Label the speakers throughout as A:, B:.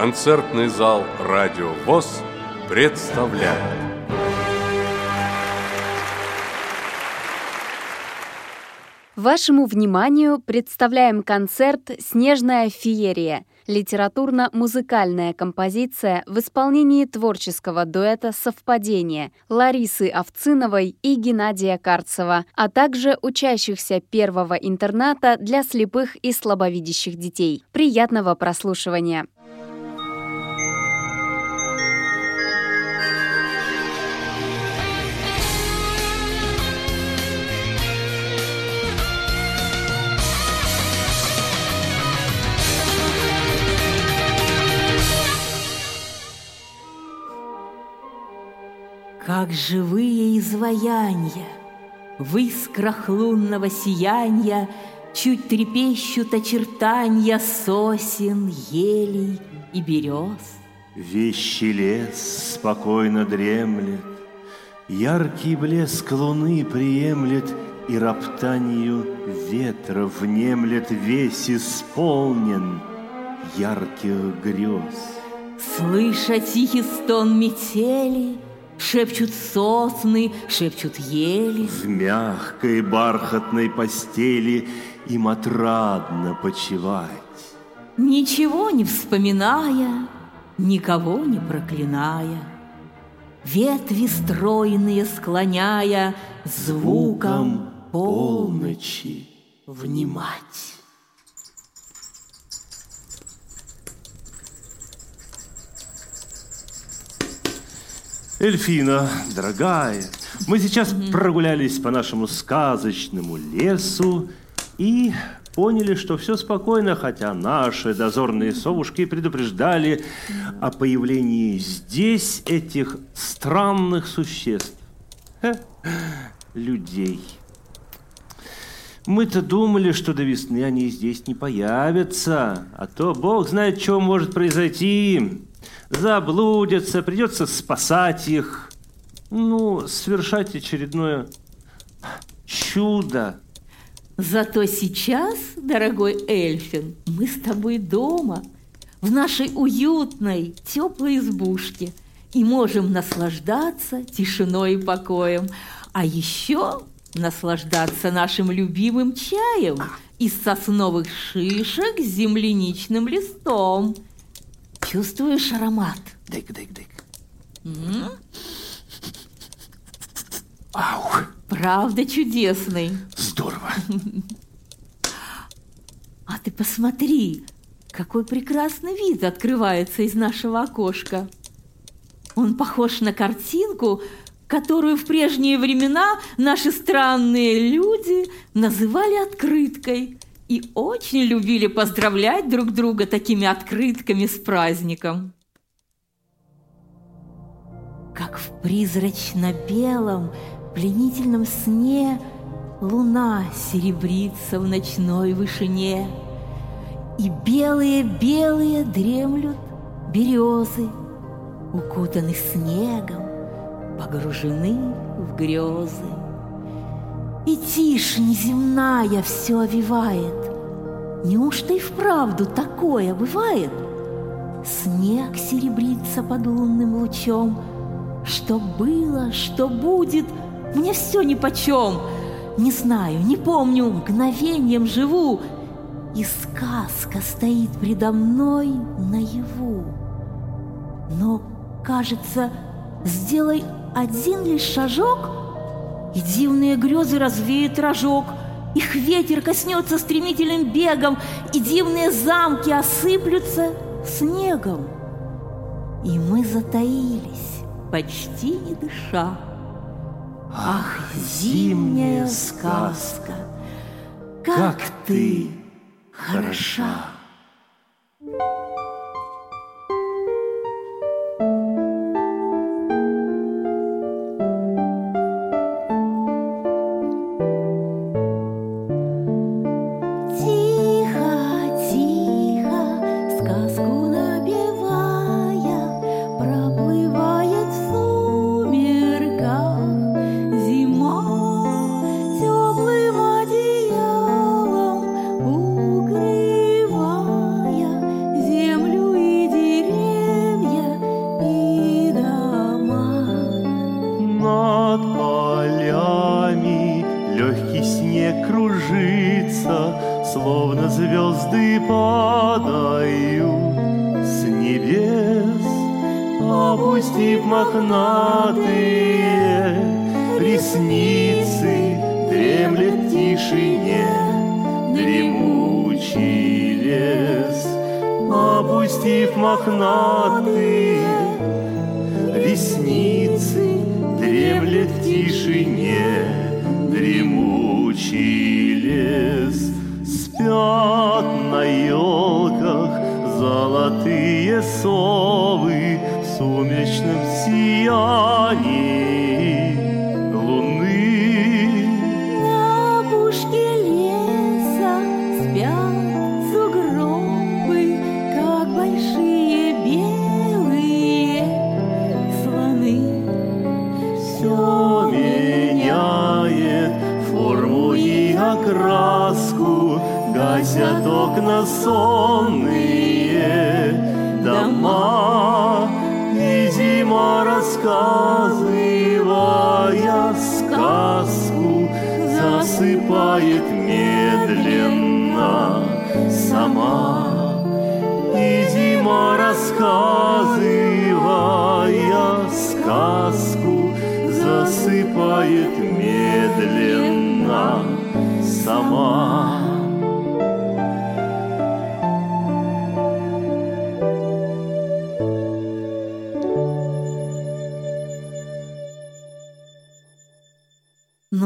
A: Концертный зал «Радио ВОЗ» представляет
B: Вашему вниманию представляем концерт «Снежная феерия» — литературно-музыкальная композиция в исполнении творческого дуэта «Совпадение» Ларисы Овциновой и Геннадия Карцева, а также учащихся первого интерната для слепых и слабовидящих детей. Приятного прослушивания!
C: Как живые изваяния В искрах лунного сияния Чуть трепещут очертания Сосен, елей и берез.
D: Вещий лес спокойно дремлет, Яркий блеск луны приемлет И роптанию ветра внемлет Весь исполнен ярких грез.
C: Слыша тихий стон метели — Шепчут сосны, шепчут ели.
D: В мягкой бархатной постели им отрадно почивать.
C: Ничего не вспоминая, никого не проклиная, Ветви стройные склоняя, звуком полночи внимать.
D: Эльфина, дорогая, мы сейчас угу. прогулялись по нашему сказочному лесу и поняли, что все спокойно, хотя наши дозорные совушки предупреждали о появлении здесь этих странных существ. людей. Мы-то думали, что до весны они здесь не появятся, а то Бог знает, что может произойти заблудятся, придется спасать их. Ну, совершать очередное чудо.
C: Зато сейчас, дорогой Эльфин, мы с тобой дома, в нашей уютной, теплой избушке, и можем наслаждаться тишиной и покоем, а еще наслаждаться нашим любимым чаем из сосновых шишек с земляничным листом – Чувствуешь аромат?
D: Дык, дык, дык.
C: Ау! Правда чудесный.
D: Здорово.
C: А ты посмотри, какой прекрасный вид открывается из нашего окошка. Он похож на картинку, которую в прежние времена наши странные люди называли открыткой – и очень любили поздравлять друг друга такими открытками с праздником. Как в призрачно-белом пленительном сне Луна серебрится в ночной вышине, И белые-белые дремлют березы, Укутаны снегом, погружены в грезы. И тишь неземная все овивает. Неужто и вправду такое бывает? Снег серебрится под лунным лучом. Что было, что будет, мне все нипочем. Не знаю, не помню, мгновением живу, И сказка стоит предо мной наяву. Но, кажется, сделай один лишь шажок — и дивные грезы развеют рожок, Их ветер коснется стремительным бегом, И дивные замки осыплются снегом. И мы затаились, почти не дыша. Ах, зимняя сказка, как ты хороша!
D: Золотые совы В сумеречном сиянии луны.
C: На опушке леса спят сугробы, как большие белые слоны.
D: Все меняет форму и окраску, Гасят окна сонные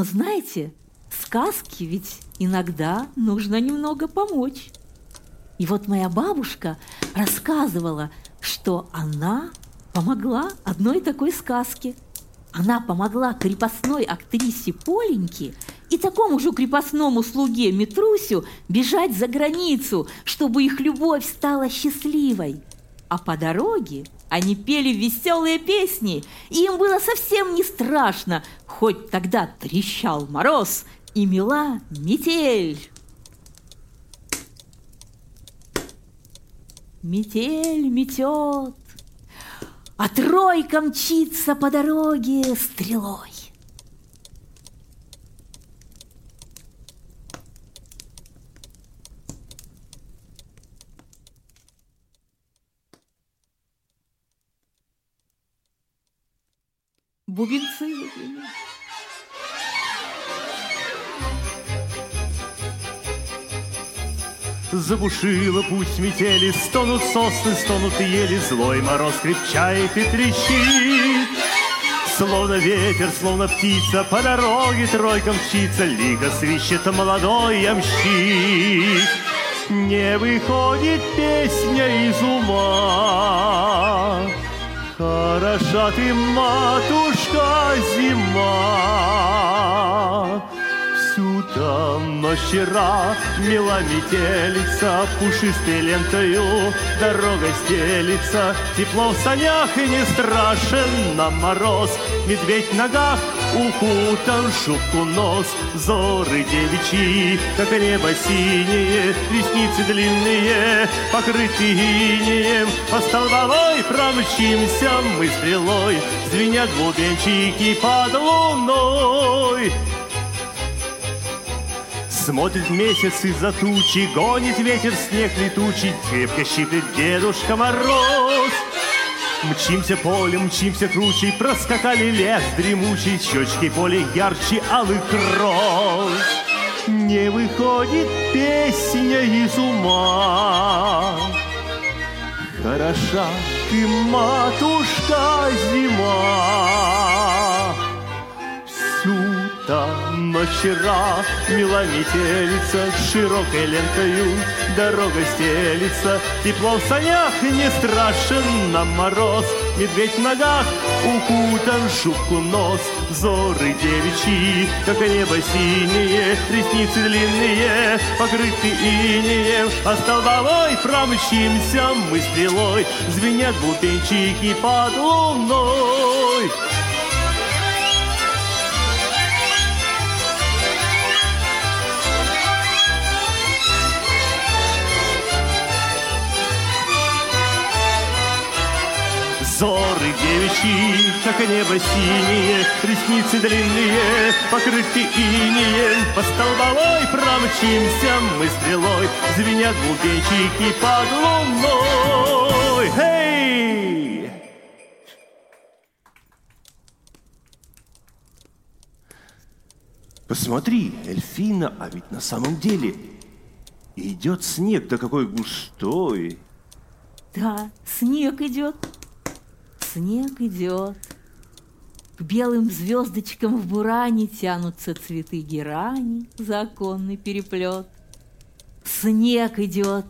C: Знаете, сказки ведь иногда нужно немного помочь. И вот моя бабушка рассказывала, что она помогла одной такой сказке. Она помогла крепостной актрисе Поленьке и такому же крепостному слуге Митрусю бежать за границу, чтобы их любовь стала счастливой. А по дороге они пели веселые песни, и им было совсем не страшно, хоть тогда трещал мороз и мела метель. Метель метет, а тройка мчится по дороге стрелой. Бубенцы выглянули.
D: Забушила пусть метели, стонут сосны, стонут ели, Злой мороз крепчает и трещит. Словно ветер, словно птица, по дороге тройка мчится, Лиго свищет молодой ямщик. Не выходит песня из ума, Хороша ты, матушка, зима. Всю там ночь вчера мела метелица, Пушистой лентою дорога стелится, Тепло в санях и не страшен нам мороз, Медведь в ногах укутан в шубку нос, Зоры девичьи, как небо синее, Ресницы длинные, покрыты инеем, По столбовой промчимся мы стрелой, Звенят бубенчики под луной. Смотрит месяц из-за тучи, Гонит ветер снег летучий, Крепко щиплет Дедушка Мороз. Мчимся полем, мчимся кручей, Проскакали лес дремучий, Щечки поле ярче алых роз. Не выходит песня из ума. Хороша ты, матушка, зима. Всю там вчера мила метелица Широкой лентою дорога стелится. Тепло в санях не страшен нам мороз. Медведь в ногах укутан шубку нос. Зоры девичьи, как небо синее Ресницы длинные, покрыты инеем. А столбовой промчимся мы стрелой Звенят бубенчики под луной Зоры Глазы девичьи, как небо синие, Ресницы длинные, покрыты инеем. По столбовой промчимся мы стрелой, Звенят бубенчики под луной. Эй! Посмотри, Эльфина, а ведь на самом деле идет снег, да какой густой.
C: Да, снег идет, снег идет. К белым звездочкам в буране тянутся цветы герани, законный переплет. Снег идет,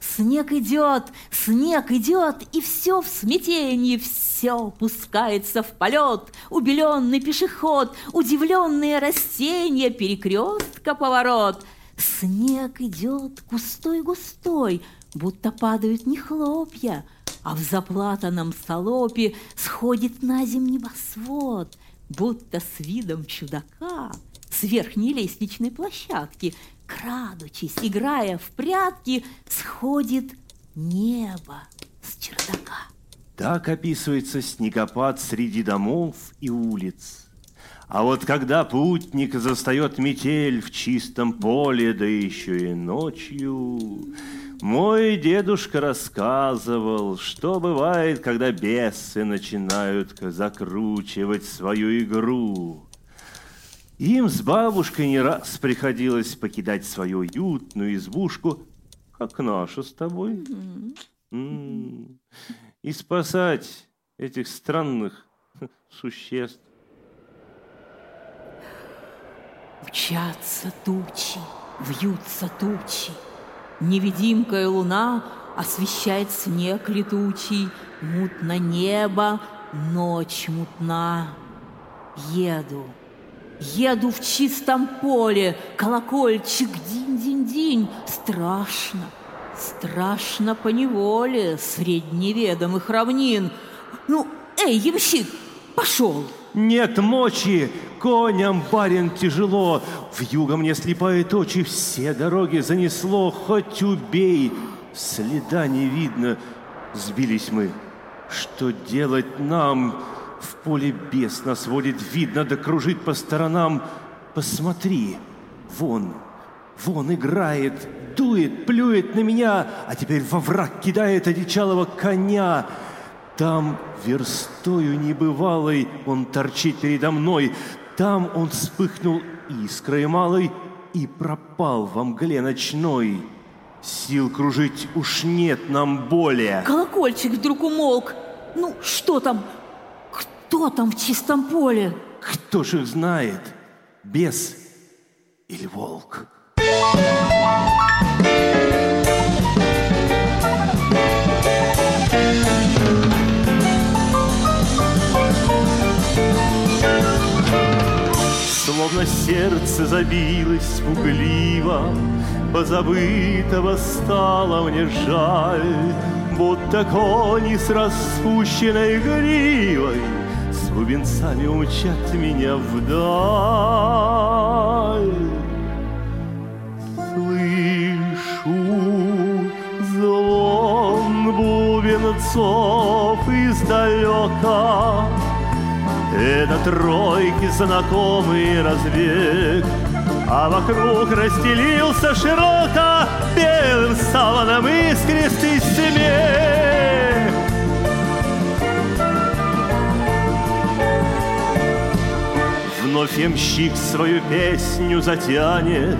C: снег идет, снег идет, и все в смятении, все пускается в полет. Убеленный пешеход, удивленные растения, перекрестка поворот. Снег идет густой-густой, будто падают не хлопья, а в заплатанном солопе сходит на зем небосвод, будто с видом чудака с верхней лестничной площадки, крадучись, играя в прятки, сходит небо с чердака.
D: Так описывается снегопад среди домов и улиц. А вот когда путник застает метель в чистом поле, да еще и ночью, мой дедушка рассказывал, что бывает, когда бесы начинают закручивать свою игру. Им с бабушкой не раз приходилось покидать свою уютную избушку, как наша с тобой, mm-hmm. и спасать этих странных существ.
C: Мчатся тучи, вьются тучи. Невидимкая луна освещает снег летучий, Мутно небо, ночь мутна. Еду, еду в чистом поле, Колокольчик динь-динь-динь, Страшно, страшно по неволе Средь неведомых равнин. Ну, эй, ямщик, пошел!
D: Нет мочи, коням, барин, тяжело. В юго мне слепают очи, все дороги занесло, хоть убей. Следа не видно, сбились мы. Что делать нам? В поле бес нас водит, видно, да кружит по сторонам. Посмотри, вон, вон играет, дует, плюет на меня, а теперь во враг кидает одичалого коня. Там верстою небывалой он торчит передо мной, Там он вспыхнул искрой малой и пропал во мгле ночной. Сил кружить уж нет нам более.
C: Колокольчик вдруг умолк. Ну, что там? Кто там в чистом поле?
D: Кто ж их знает? Бес или волк? Словно сердце забилось пугливо, Позабытого стало мне жаль, Будто кони с распущенной гривой С бубенцами умчат меня вдаль. Слышу звон бубенцов издалека, это тройки знакомый разбег, А вокруг расстелился широко Белым саваном искристый смех. Вновь ямщик свою песню затянет,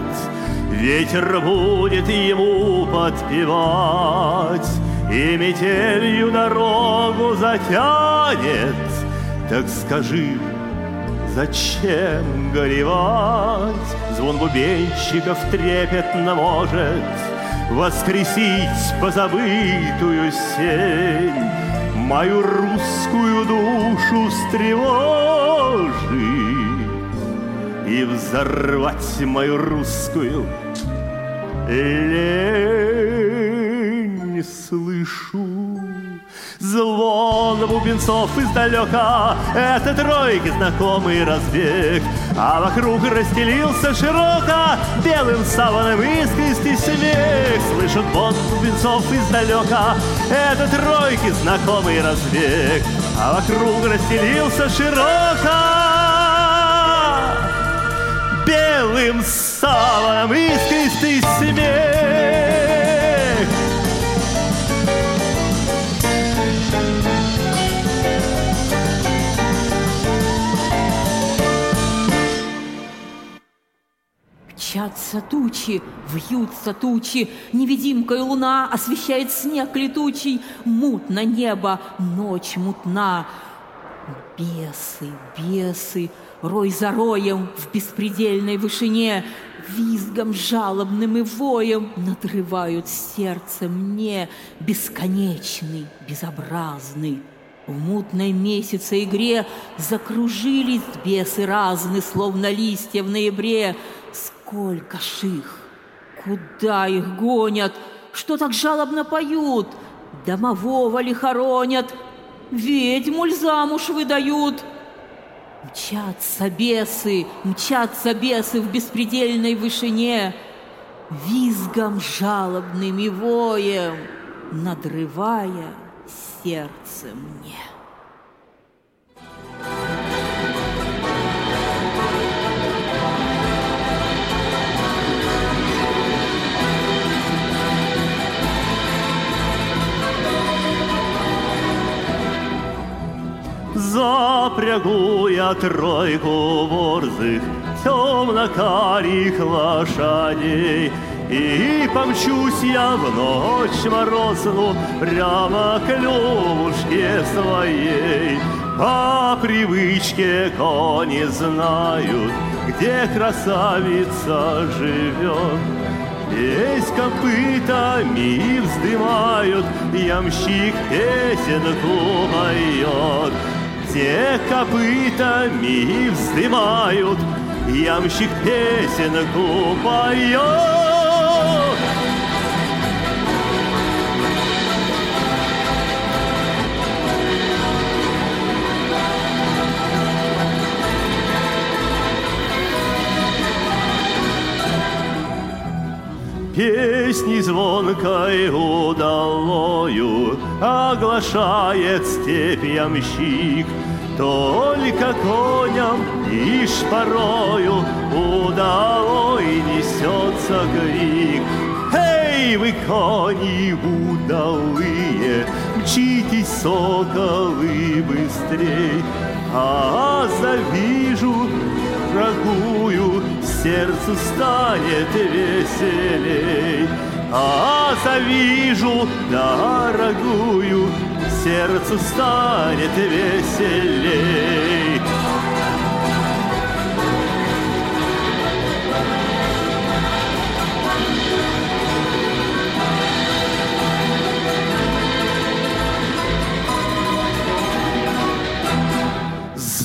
D: Ветер будет ему подпевать, И метелью дорогу затянет — так скажи, зачем горевать? Звон бубенщиков трепетно может Воскресить позабытую сень, Мою русскую душу встревожить И взорвать мою русскую лень слышу Звон бубенцов издалека. Это тройки знакомый разбег. А вокруг расстелился широко Белым саваном искристый смех. Слышен звон бубенцов издалека. Это тройки знакомый разбег. А вокруг расстелился широко белым саваном искристый смех.
C: Мчатся тучи, вьются тучи, Невидимкой луна освещает снег летучий, Мутно небо, ночь мутна. Бесы, бесы, рой за роем В беспредельной вышине, Визгом жалобным и воем Надрывают сердце мне. Бесконечный, безобразный. В мутной месяце игре Закружились бесы разные, Словно листья в ноябре, Сколько ж их! Куда их гонят? Что так жалобно поют? Домового ли хоронят? Ведьму ль замуж выдают? Мчатся бесы, мчатся бесы в беспредельной вышине, Визгом жалобным и воем, надрывая сердце мне.
D: Запрягу я тройку борзых темно-карих лошадей И помчусь я в ночь морозну прямо к Левушке своей По привычке кони знают, где красавица живет Весь копытами вздымают, ямщик песенку поет. Все копытами вздымают, ямщик песенку поет. Песни звонкой удалою Оглашает степь ямщик Только коням лишь порою Удалой несется крик Эй, вы кони удалые Мчитесь, соколы, быстрей А завижу дорогую сердцу станет веселей. А завижу дорогую, сердцу станет веселей.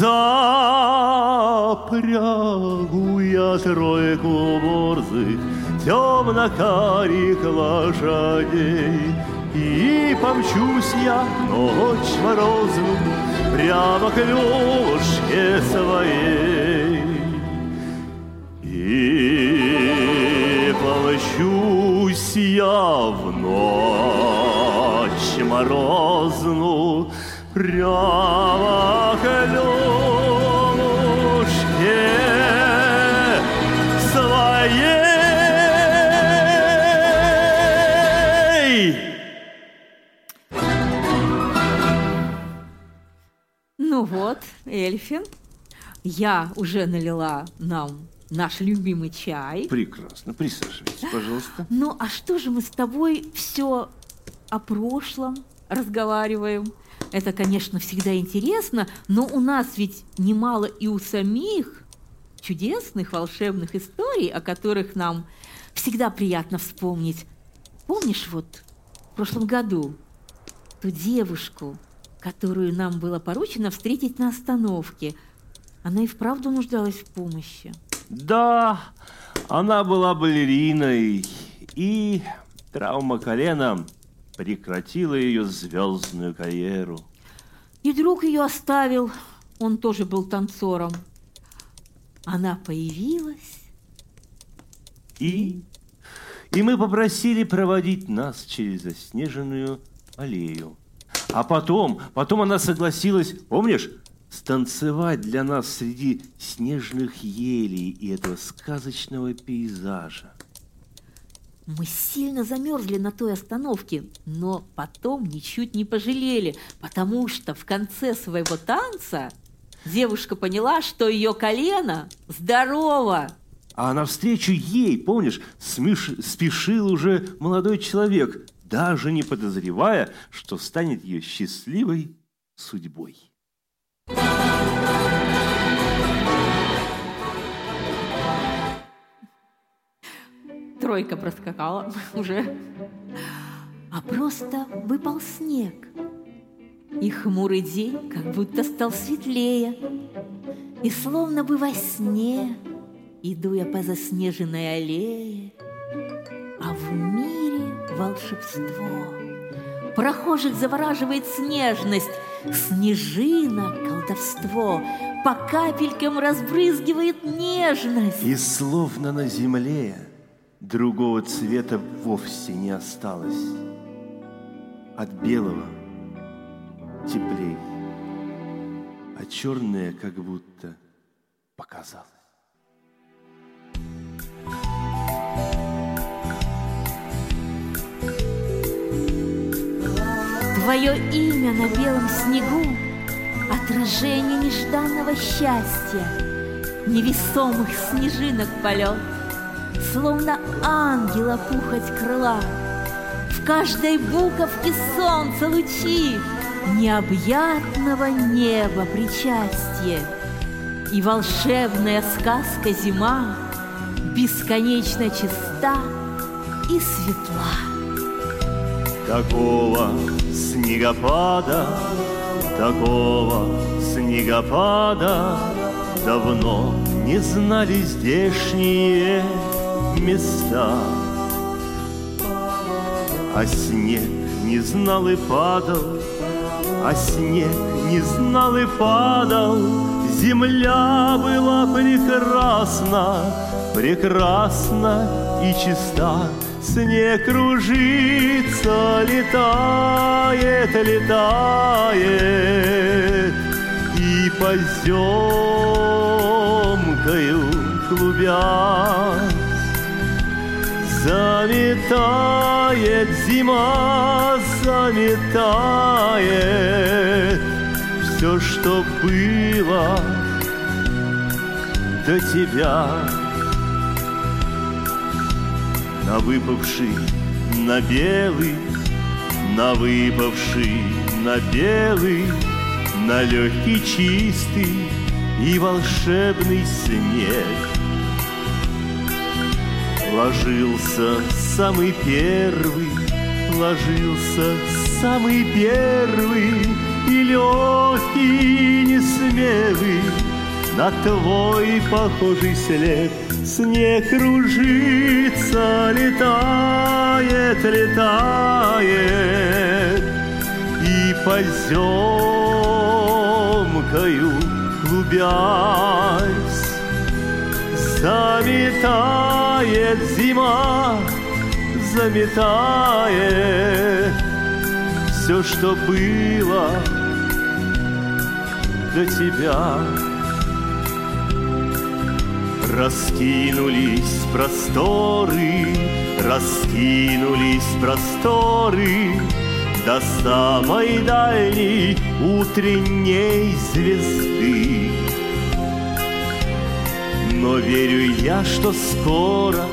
D: Запрягу я тройку борзых, темно-карих лошадей, И помчусь я ночь морозную прямо к Лёшке своей. И помчусь я в ночь морозную прямо к Лёшке
C: Эльфин, я уже налила нам наш любимый чай.
D: Прекрасно. Присаживайтесь, пожалуйста.
C: Ну, а что же мы с тобой все о прошлом разговариваем? Это, конечно, всегда интересно, но у нас ведь немало и у самих чудесных, волшебных историй, о которых нам всегда приятно вспомнить. Помнишь вот в прошлом году ту девушку, которую нам было поручено встретить на остановке? Она и вправду нуждалась в помощи.
D: Да, она была балериной, и травма колена прекратила ее звездную карьеру.
C: И друг ее оставил, он тоже был танцором. Она появилась,
D: И, и мы попросили проводить нас через заснеженную аллею. А потом, потом она согласилась, помнишь, станцевать для нас среди снежных елей и этого сказочного пейзажа.
C: Мы сильно замерзли на той остановке, но потом ничуть не пожалели, потому что в конце своего танца девушка поняла, что ее колено здорово.
D: А навстречу ей, помнишь, смеш... спешил уже молодой человек, даже не подозревая, что станет ее счастливой судьбой.
C: Тройка проскакала уже. А просто выпал снег. И хмурый день как будто стал светлее. И словно бы во сне Иду я по заснеженной аллее, А в мире волшебство. Прохожих завораживает снежность, Снежина — колдовство, По капелькам разбрызгивает нежность.
D: И словно на земле другого цвета вовсе не осталось. От белого теплей, а черное как будто показалось.
C: Твое имя на белом снегу Отражение нежданного счастья Невесомых снежинок полет Словно ангела пухоть крыла. В каждой буковке солнца лучи Необъятного неба причастие. И волшебная сказка зима Бесконечно чиста и светла.
D: Такого снегопада, такого снегопада Давно не знали здешние места. А снег не знал и падал, а снег не знал и падал. Земля была прекрасна, прекрасна и чиста Снег кружится, летает, летает. И поземкою клубясь Заметает зима, заметает Все, что было до тебя на выпавший, на белый, на выпавший, на белый, на легкий, чистый и волшебный снег. Ложился самый первый, ложился самый первый и легкий, несмелый на твой похожий след. Снег кружится, летает, летает. И поземкою клубясь Заметает зима, заметает Все, что было до тебя Раскинулись просторы, раскинулись просторы До самой дальней утренней звезды. Но верю я, что скоро,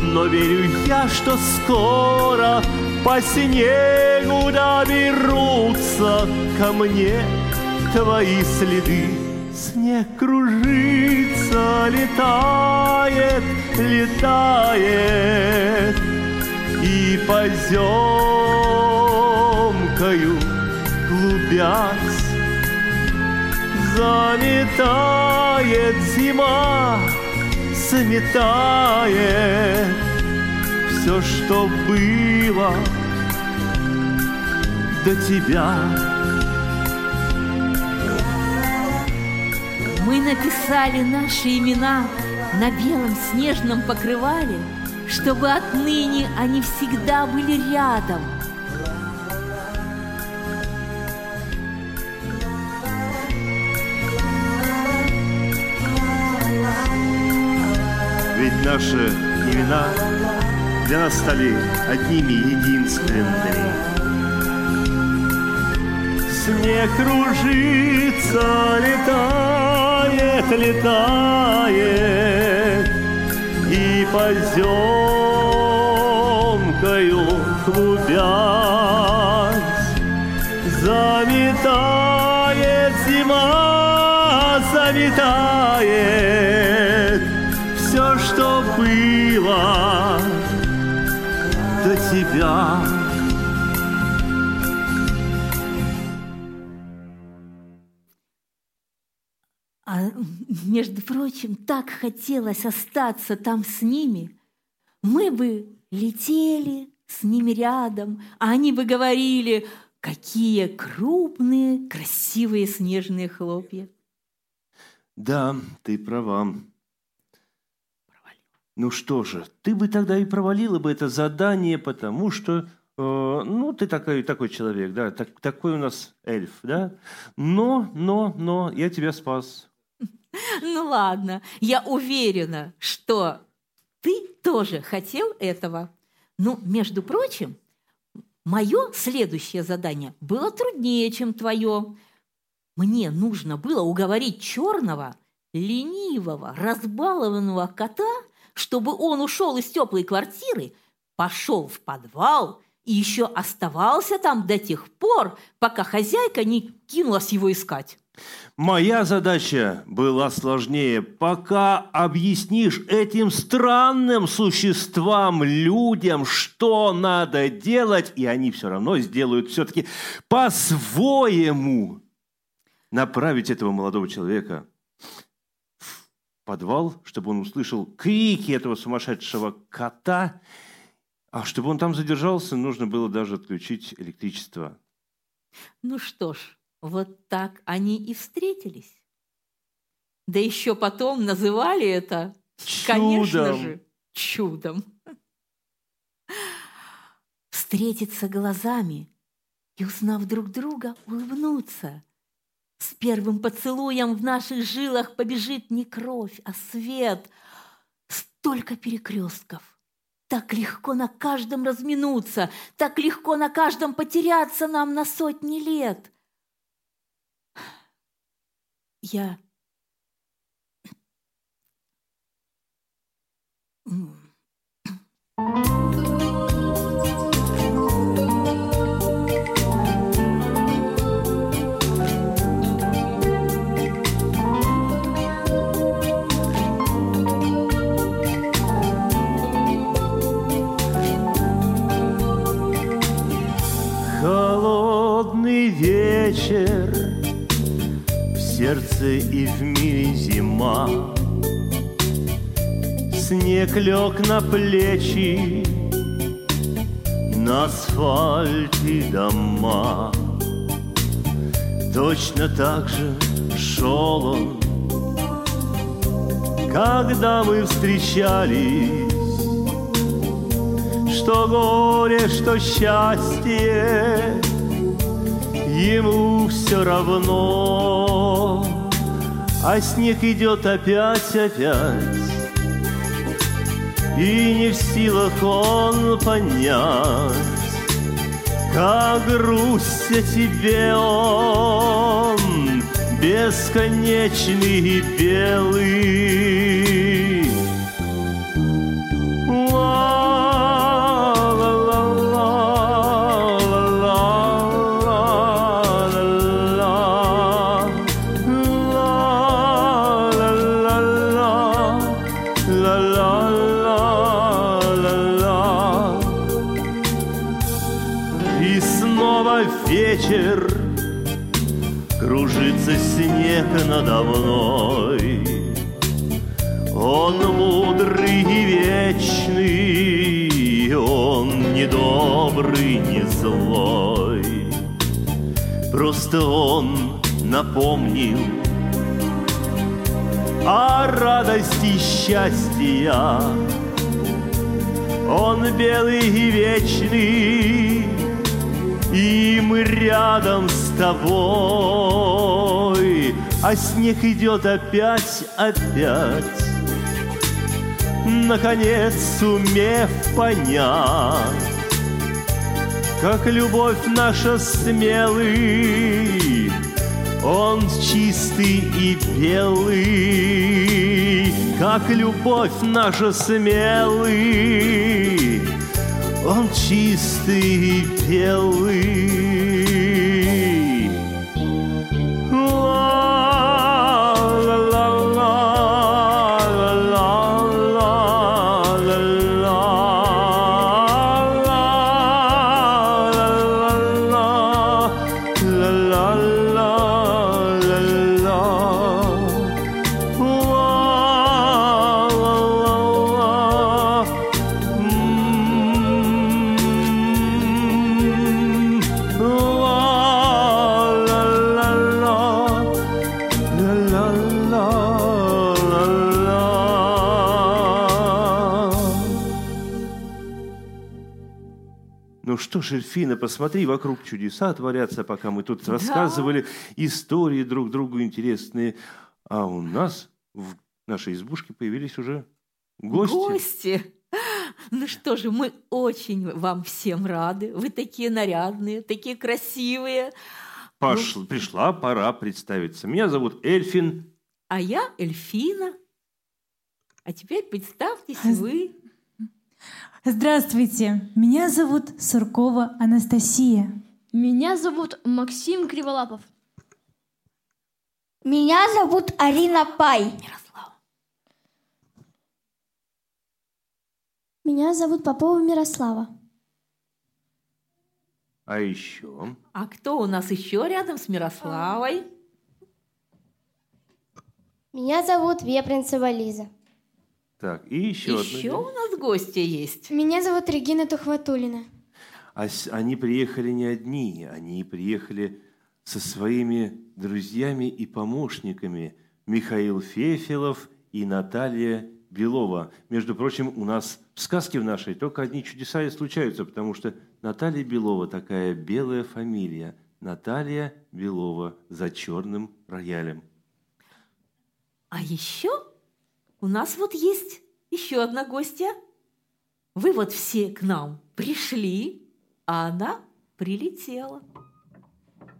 D: но верю я, что скоро По снегу доберутся ко мне твои следы. Кружится, летает, летает. И поземкою клубясь Заметает зима, заметает Все, что было до тебя
C: написали наши имена на белом снежном покрывале, чтобы отныне они всегда были рядом.
D: Ведь наши имена для нас стали одними единственными. Снег кружится, летает летает, И поземкою клубясь Заметает зима, заметает Все, что было до тебя.
C: Прочим, так хотелось остаться там с ними. Мы бы летели с ними рядом, а они бы говорили, какие крупные, красивые снежные хлопья.
D: Да, ты права. Ну что же, ты бы тогда и провалила бы это задание, потому что, э, ну, ты такой, такой человек, да, так, такой у нас эльф, да. Но, но, но, я тебя спас.
C: Ну ладно, я уверена, что ты тоже хотел этого. Ну, между прочим, мое следующее задание было труднее, чем твое. Мне нужно было уговорить черного, ленивого, разбалованного кота, чтобы он ушел из теплой квартиры, пошел в подвал и еще оставался там до тех пор, пока хозяйка не кинулась его искать.
D: Моя задача была сложнее. Пока объяснишь этим странным существам, людям, что надо делать, и они все равно сделают все-таки по-своему. Направить этого молодого человека в подвал, чтобы он услышал крики этого сумасшедшего кота, а чтобы он там задержался, нужно было даже отключить электричество.
C: Ну что ж, вот так они и встретились. Да еще потом называли это,
D: Чудом.
C: конечно же, чудом. Встретиться глазами и, узнав друг друга, улыбнуться. С первым поцелуем в наших жилах побежит не кровь, а свет. Столько перекрестков. Так легко на каждом разминуться, так легко на каждом потеряться нам на сотни лет. Я...
D: Холодный вечер, сердце и в мире зима. Снег лег на плечи, на асфальте дома. Точно так же шел он, когда мы встречались что горе, что счастье, ему все равно, а снег идет опять, опять, и не в силах он понять, как грусть о тебе он, бесконечный и белый. Просто он напомнил О радости счастья Он белый и вечный и мы рядом с тобой, а снег идет опять, опять. наконец сумев понять, Как любовь наша смелый, Он чистый и белый, Как любовь наша смелый, Он чистый и белый. Ж, Эльфина, посмотри, вокруг чудеса творятся, пока мы тут да. рассказывали истории друг другу интересные. А у нас в нашей избушке появились уже гости.
C: Гости! Ну что же, мы очень вам всем рады. Вы такие нарядные, такие красивые.
D: Пош... Ну... Пришла пора представиться. Меня зовут Эльфин.
C: А я Эльфина. А теперь представьтесь а... вы.
E: Здравствуйте, меня зовут Суркова Анастасия.
F: Меня зовут Максим Криволапов.
G: Меня зовут Арина Пай.
C: Мирослава.
H: Меня зовут Попова Мирослава.
D: А еще?
C: А кто у нас еще рядом с Мирославой?
H: Меня зовут Вепринцева Лиза.
D: Так, и еще
C: Еще одна. у нас гости есть.
H: Меня зовут Регина Тухватулина.
D: А они приехали не одни, они приехали со своими друзьями и помощниками Михаил Фефелов и Наталья Белова. Между прочим, у нас в сказке в нашей только одни чудеса и случаются, потому что Наталья Белова такая белая фамилия. Наталья Белова за черным роялем.
C: А еще у нас вот есть еще одна гостья. Вы вот все к нам пришли, а она прилетела.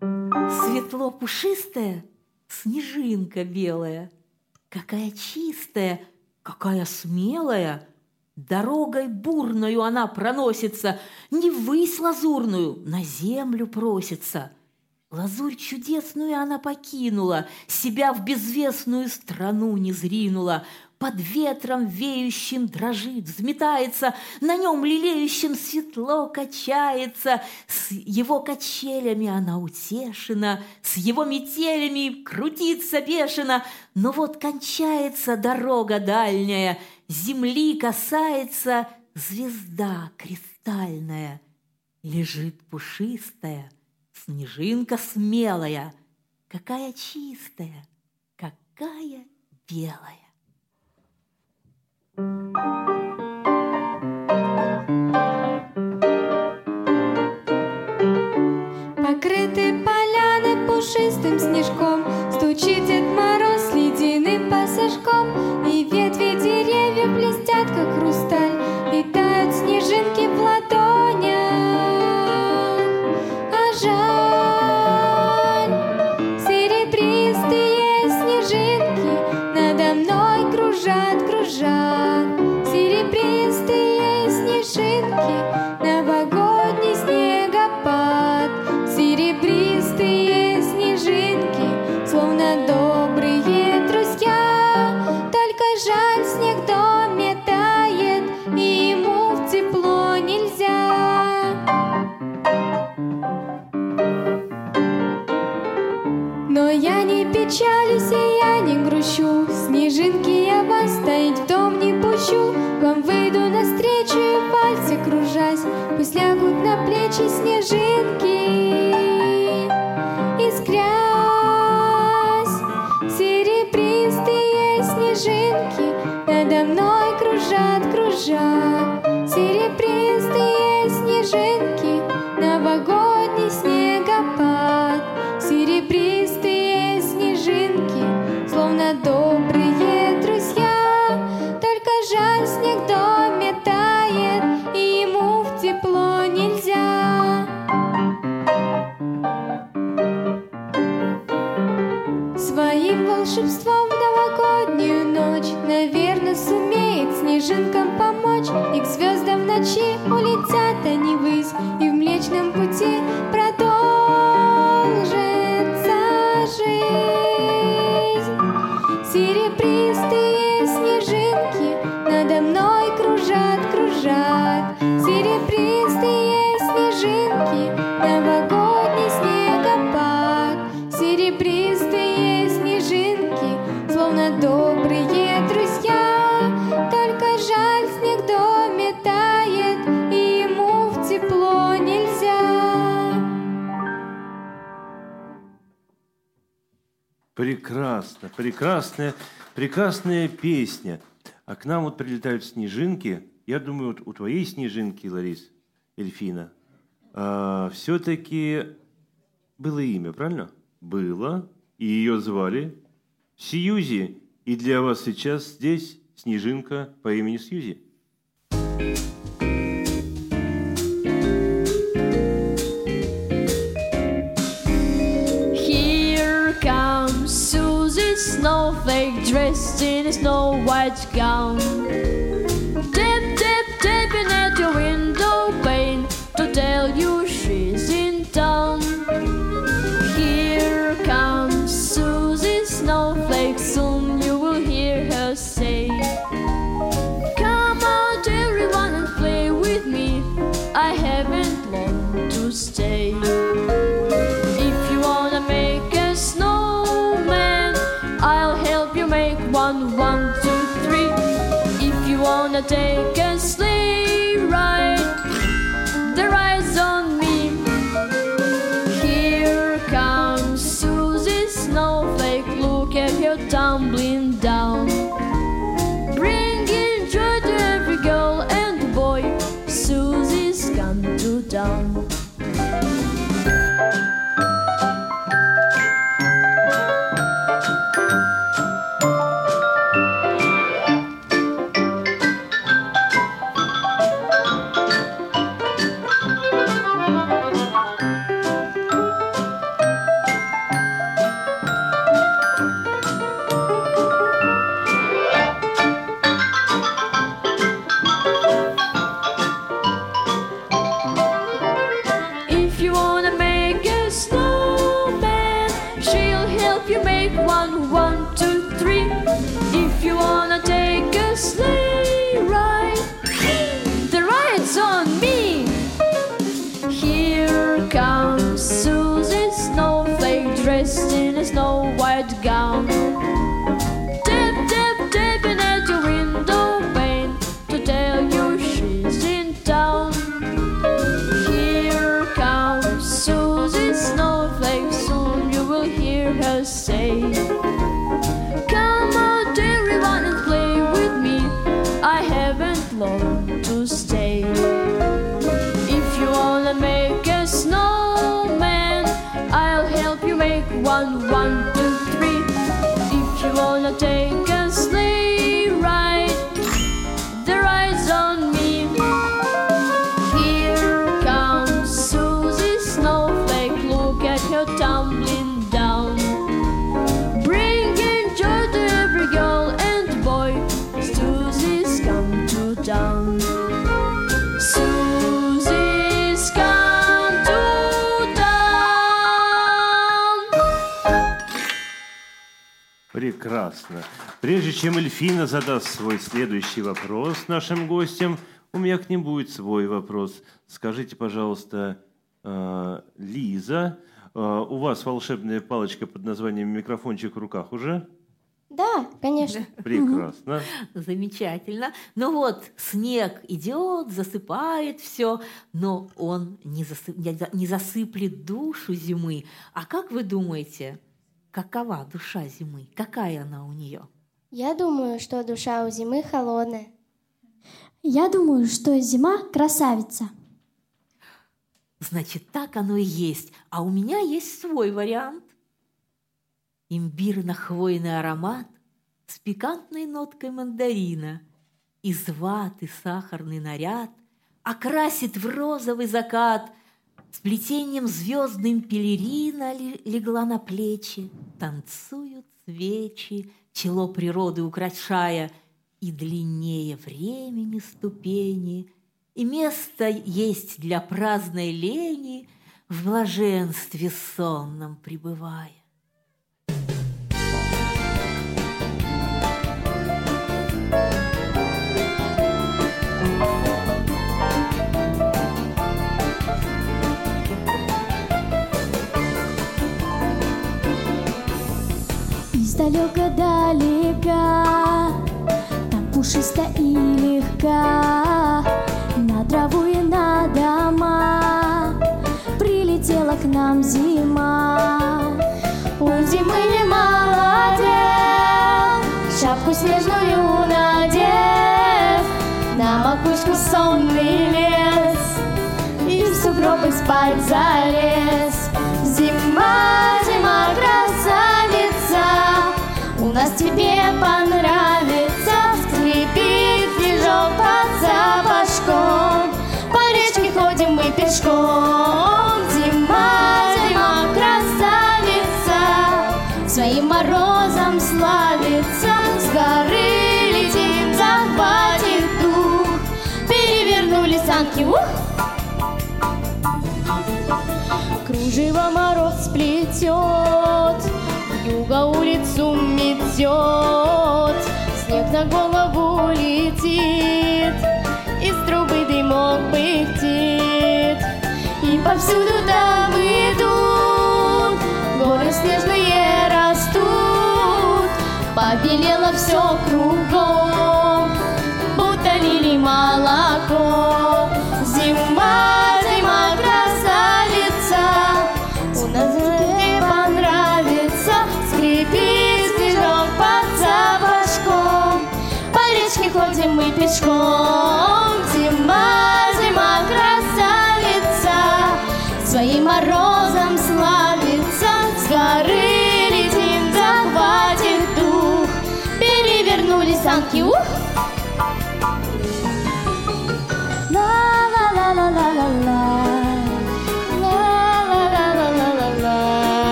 C: Светло пушистая, снежинка белая, какая чистая, какая смелая, Дорогой бурною она проносится, Не ввысь лазурную, на землю просится. Лазурь чудесную она покинула, Себя в безвестную страну не зринула, под ветром веющим дрожит, взметается, на нем лелеющим светло качается, с его качелями она утешена, с его метелями крутится бешено, но вот кончается дорога дальняя, земли касается звезда кристальная, лежит пушистая, снежинка смелая, какая чистая, какая белая.
I: Покрыты поляны пушистым снежком, Стучит Дед Мороз ледяным пассажком, И ветви деревьев блестят, как хрусталь,
D: Прекрасно, прекрасная, прекрасная песня. А к нам вот прилетают снежинки. Я думаю, вот у твоей снежинки, Ларис, Эльфина, все-таки было имя, правильно? Было. И ее звали Сьюзи. И для вас сейчас здесь снежинка по имени Сьюзи.
F: Here dressed in a snow white gown. Wanna take a sleigh ride, the ride's on me. Here comes Susie Snowflake. Look at her tumbling down.
D: Эльфина задаст свой следующий вопрос нашим гостям, у меня к ним будет свой вопрос. Скажите, пожалуйста, э, Лиза, э, у вас волшебная палочка под названием микрофончик в руках уже?
H: Да, конечно.
D: Прекрасно.
C: Замечательно. Ну вот, снег идет, засыпает все, но он не, засып- не за- не засыплет душу зимы. А как вы думаете, какова душа зимы? Какая она у нее?
H: Я думаю, что душа у зимы холодная.
E: Я думаю, что зима красавица.
C: Значит, так оно и есть. А у меня есть свой вариант. Имбирно-хвойный аромат с пикантной ноткой мандарина. Из ваты сахарный наряд окрасит в розовый закат С плетением звездным пелерина легла на плечи, Танцуют свечи, чело природы украшая, И длиннее времени ступени, И место есть для праздной лени, В блаженстве сонном пребывая.
E: Издалека далека, там пушисто и легка, На траву и на дома прилетела к нам зима. У зимы немало дел, шапку снежную надев, На макушку сонный лес, и в сугробы спать залез. Зима, зима, красавица, нас тебе понравится, скрипит снежок под запашком, по речке ходим мы пешком. Зима, зима, красавица, своим морозом славится, с горы летим, захватит дух, перевернули санки, ух! Кружево мороз плетет, Юга улицу метет, Снег на голову летит, Из трубы дымок пыхтит, И повсюду там идут, Горы снежные растут, Побелело все кругом, Будто лили молоко.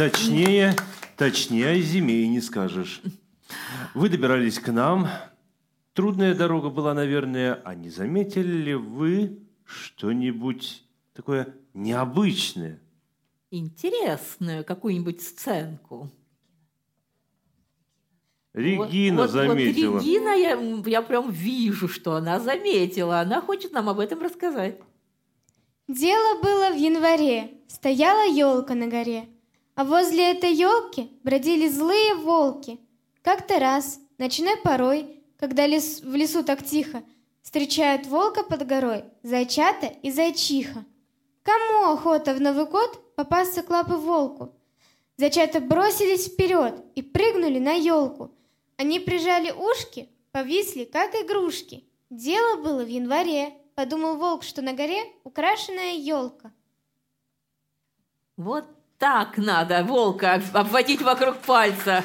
D: Точнее, точнее о зиме и не скажешь. Вы добирались к нам. Трудная дорога была, наверное. А не заметили ли вы что-нибудь такое необычное?
C: Интересную какую-нибудь сценку.
D: Регина
C: вот, вот-
D: заметила.
C: Вот Регина, я, я прям вижу, что она заметила. Она хочет нам об этом рассказать.
I: Дело было в январе. Стояла елка на горе. А возле этой елки бродили злые волки. Как-то раз, ночной порой, когда лес- в лесу так тихо, встречают волка под горой, зайчата и зайчиха. Кому охота в Новый год попасться к лапы волку? Зайчата бросились вперед и прыгнули на елку. Они прижали ушки, повисли, как игрушки. Дело было в январе. Подумал волк, что на горе украшенная елка.
C: Вот так надо волка об- обводить вокруг пальца.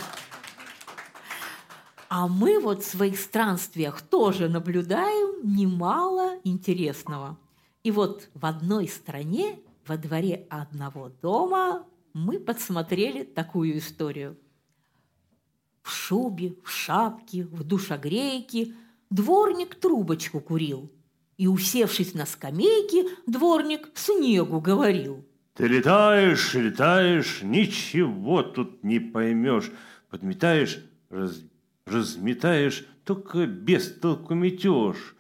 C: А мы вот в своих странствиях тоже наблюдаем немало интересного. И вот в одной стране, во дворе одного дома, мы подсмотрели такую историю. В шубе, в шапке, в душогрейке дворник трубочку курил. И, усевшись на скамейке, дворник снегу говорил –
D: Ты летаешь, летаешь, ничего тут не поймешь. Подметаешь, раз- разметаешь, только без толку метешь.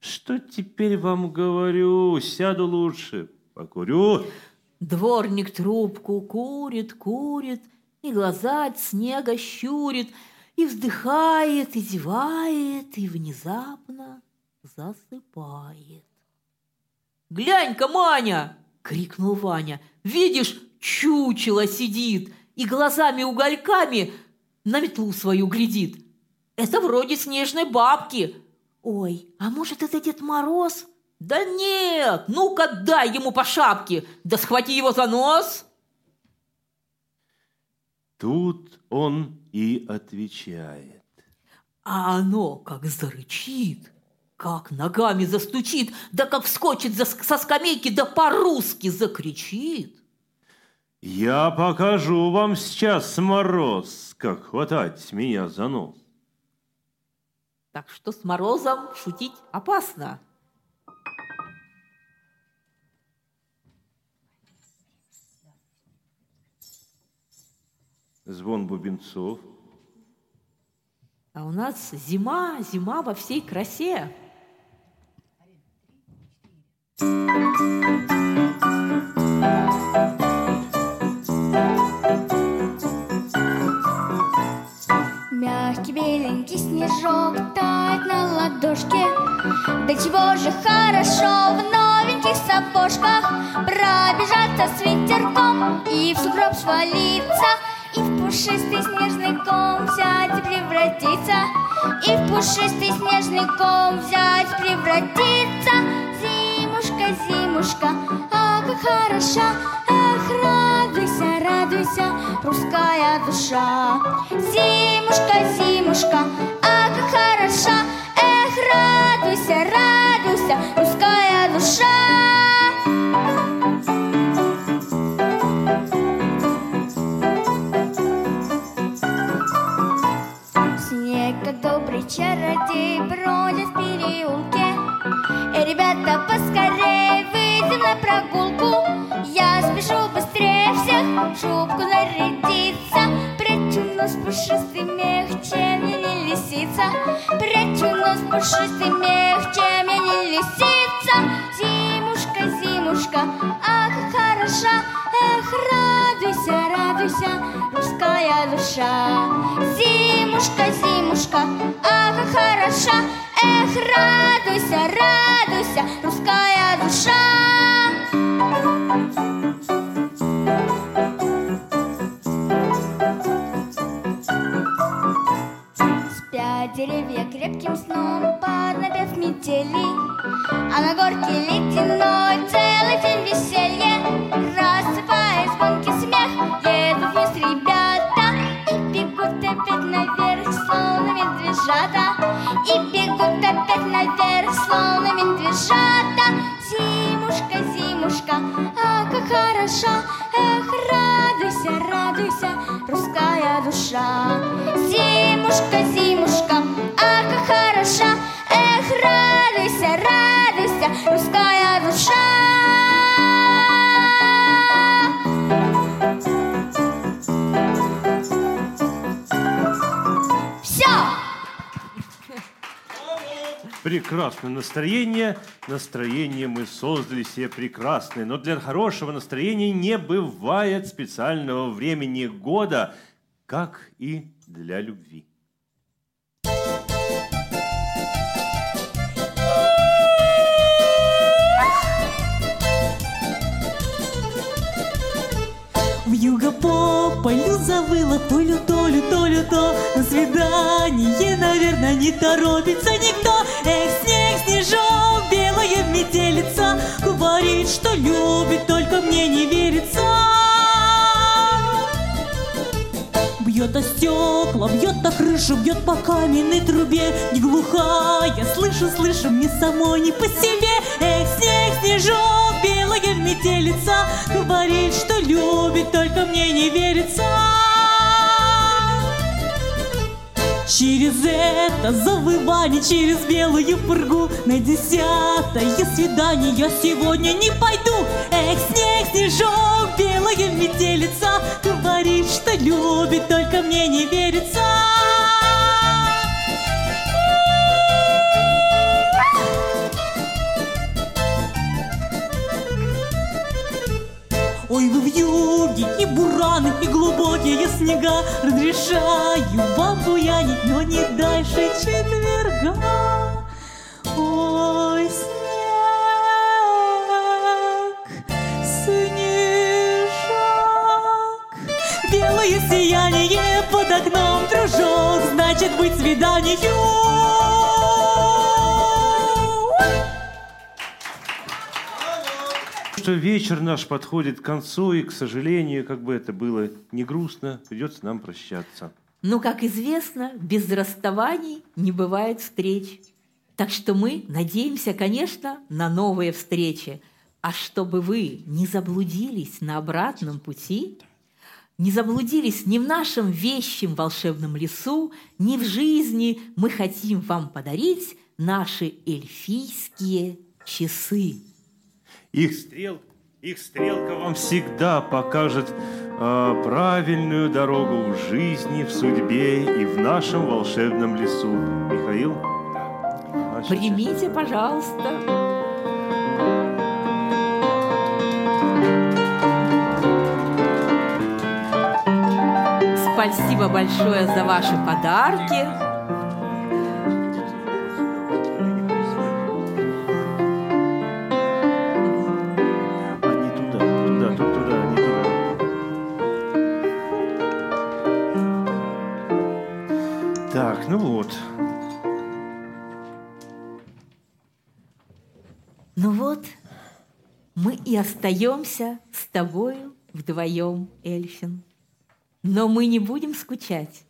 D: Что теперь вам говорю? Сяду лучше, покурю.
C: Дворник трубку курит, курит, и глаза от снега щурит, и вздыхает, и зевает, и внезапно засыпает. «Глянь-ка, Маня!» — крикнул Ваня. «Видишь, чучело сидит и глазами-угольками на метлу свою глядит. Это вроде снежной бабки. Ой, а может, это Дед Мороз?» «Да нет! Ну-ка дай ему по шапке! Да схвати его за нос!»
D: Тут он и отвечает.
C: А оно как зарычит, как ногами застучит, да как вскочит со скамейки, да по-русски закричит.
D: Я покажу вам сейчас, Мороз, как хватать меня за нос.
C: Так что с Морозом шутить опасно.
D: Звон бубенцов.
C: А у нас зима, зима во всей красе.
G: Мягкий беленький снежок тает на ладошке. Да чего же хорошо в новеньких сапожках Пробежаться с ветерком и в сугроб свалиться И в пушистый снежный ком взять и превратиться И в пушистый снежный ком взять и превратиться Зимушка, а как хороша Эх, радуйся, радуйся, русская душа. Зимушка, зимушка, а как хороша Эх, радуйся, радуйся, русская душа. Снег, добрый чародей, Мех, чем я не лисица. Зимушка, зимушка, а как хороша. Эх, радуйся, радуйся, русская душа. Зимушка, зимушка, а как хороша. Эх, радуйся, радуйся, русская душа А на
D: Прекрасное настроение. Настроение мы создали себе прекрасное. Но для хорошего настроения не бывает специального времени года, как и для любви.
J: В юго по полю завыла Толю, Толю, Толю, то На свидание, наверное, не торопится Эх, снег, снежок, белая метелица Говорит, что любит, только мне не верится. Бьет о стекла, бьет о крышу, бьет по каменной трубе. Не глухая, слышу, слышу, мне самой не по себе. Эх, снег, снежок, белая метелица Говорит, что любит, только мне не верится Через это завывание, через белую пургу На десятое свидание я сегодня не пойду. Эх, снег, снежок, белая метелица Говорит, что любит, только мне не верится Ой, вы в юге, и бураны, и глубокие снега Разрешаю вам буянить, но не дальше четверга Ой, снег, снежок Белое сияние под окном, дружок Значит быть свиданию
D: что вечер наш подходит к концу, и, к сожалению, как бы это было не грустно, придется нам прощаться.
C: Но, как известно, без расставаний не бывает встреч. Так что мы надеемся, конечно, на новые встречи. А чтобы вы не заблудились на обратном пути, не заблудились ни в нашем вещем волшебном лесу, ни в жизни, мы хотим вам подарить наши эльфийские часы.
D: Их, стрел, их стрелка вам всегда покажет э, правильную дорогу в жизни, в судьбе и в нашем волшебном лесу. Михаил? Значит,
C: Примите, пожалуйста. Спасибо большое за ваши подарки.
D: Ну вот.
C: Ну вот, мы и остаемся с тобою вдвоем, Эльфин. Но мы не будем скучать.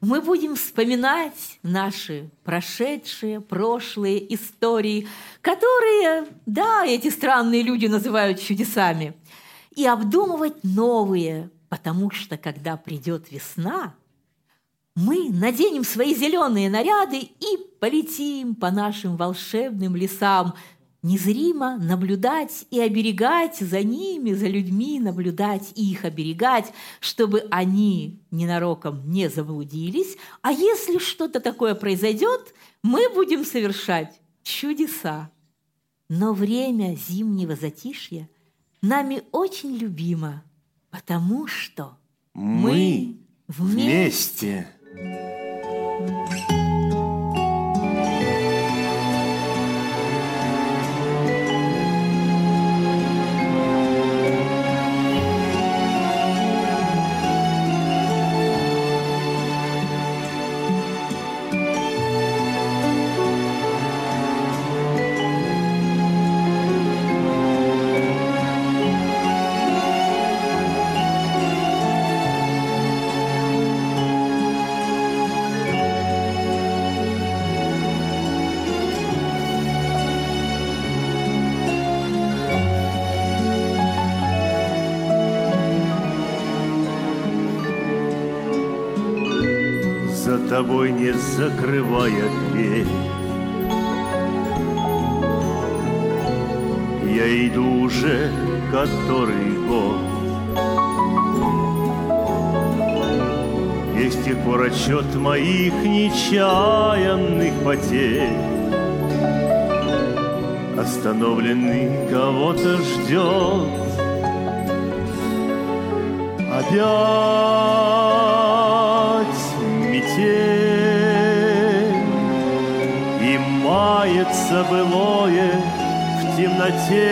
C: Мы будем вспоминать наши прошедшие, прошлые истории, которые, да, эти странные люди называют чудесами, и обдумывать новые, потому что, когда придет весна, мы наденем свои зеленые наряды и полетим по нашим волшебным лесам, незримо наблюдать и оберегать за ними, за людьми, наблюдать и их оберегать, чтобы они ненароком не заблудились. А если что-то такое произойдет, мы будем совершать чудеса. Но время зимнего затишья нами очень любимо, потому что
D: Мы
C: вместе.
D: вместе. Закрывая дверь. Я иду уже который год. С тех пор отчет моих нечаянных потерь. Остановленный кого-то ждет. Опять мается былое в темноте.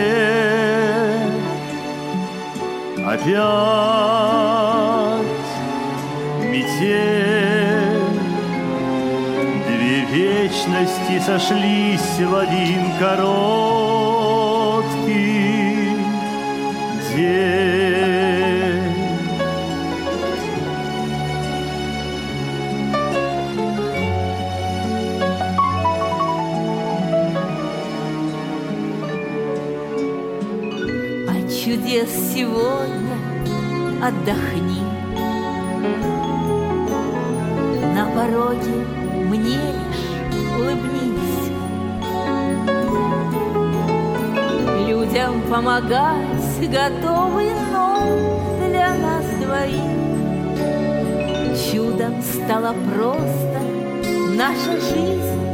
D: Опять метель. Две вечности сошлись в один короткий
C: чудес сегодня отдохни. На пороге мне лишь улыбнись. Людям помогать готовы, но для нас двоих Чудом стала просто наша жизнь.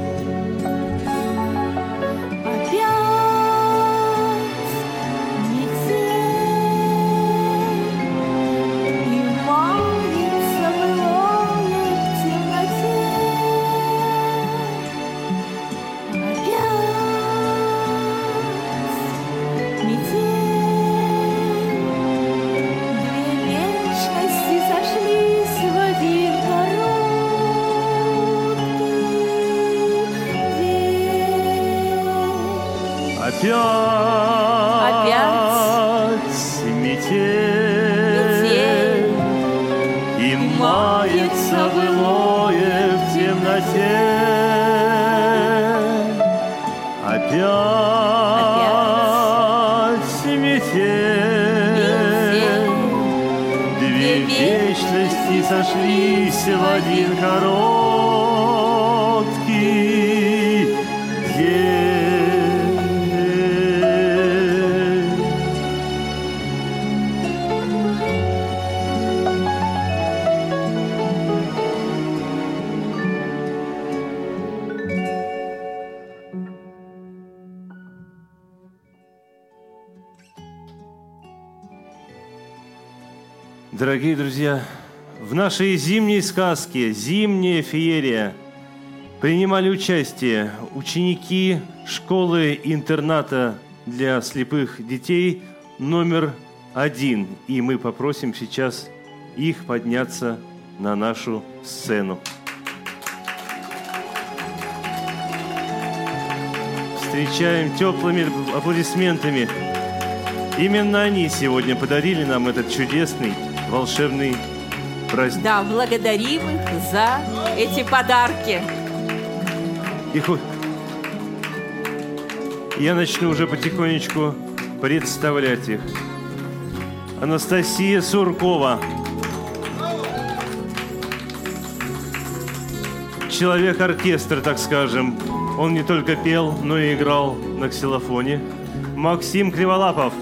D: Нашей зимней сказке «Зимняя феерия» принимали участие ученики школы-интерната для слепых детей номер один. И мы попросим сейчас их подняться на нашу сцену. Встречаем теплыми аплодисментами. Именно они сегодня подарили нам этот чудесный волшебный праздник.
C: Да, благодарим их за эти подарки.
D: И хо- Я начну уже потихонечку представлять их. Анастасия Суркова. Человек-оркестр, так скажем. Он не только пел, но и играл на ксилофоне. Максим Криволапов.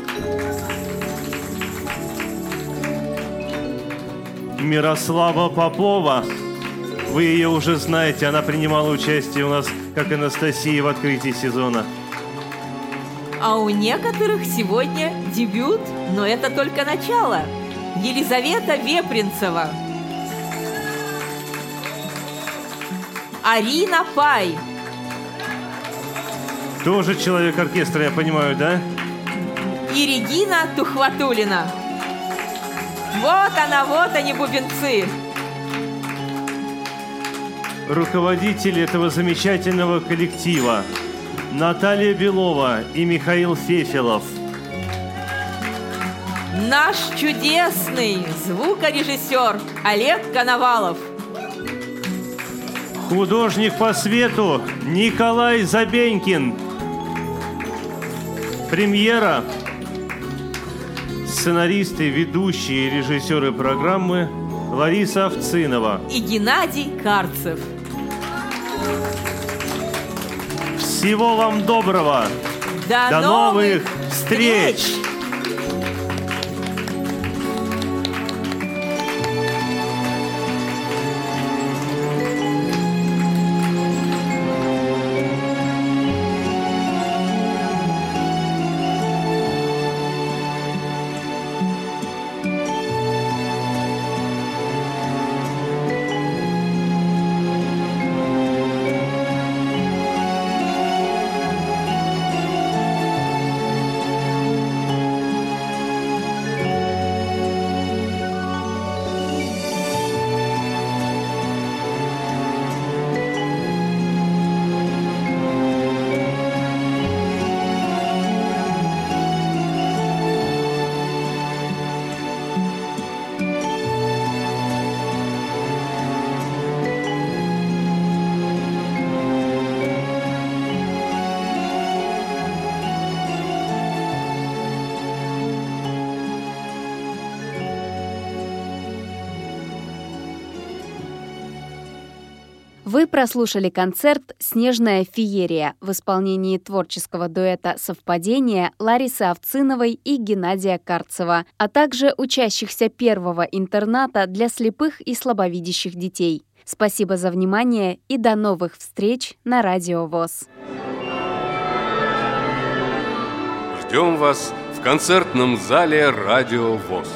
D: Мирослава Попова. Вы ее уже знаете, она принимала участие у нас, как Анастасия, в открытии сезона.
C: А у некоторых сегодня дебют, но это только начало. Елизавета Вепринцева. Арина Пай.
D: Тоже человек оркестра, я понимаю, да?
C: И Регина Тухватулина. Вот она, вот они, бубенцы.
D: Руководители этого замечательного коллектива Наталья Белова и Михаил Фефелов.
C: Наш чудесный звукорежиссер Олег Коновалов.
D: Художник по свету Николай Забенькин. Премьера. Сценаристы, ведущие и режиссеры программы Лариса Овцинова.
C: И Геннадий Карцев.
D: Всего вам доброго!
C: До,
D: До новых встреч!
B: Вы прослушали концерт «Снежная феерия» в исполнении творческого дуэта «Совпадение» Ларисы Овциновой и Геннадия Карцева, а также учащихся первого интерната для слепых и слабовидящих детей. Спасибо за внимание и до новых встреч на Радио ВОЗ.
A: Ждем вас в концертном зале «Радио ВОЗ».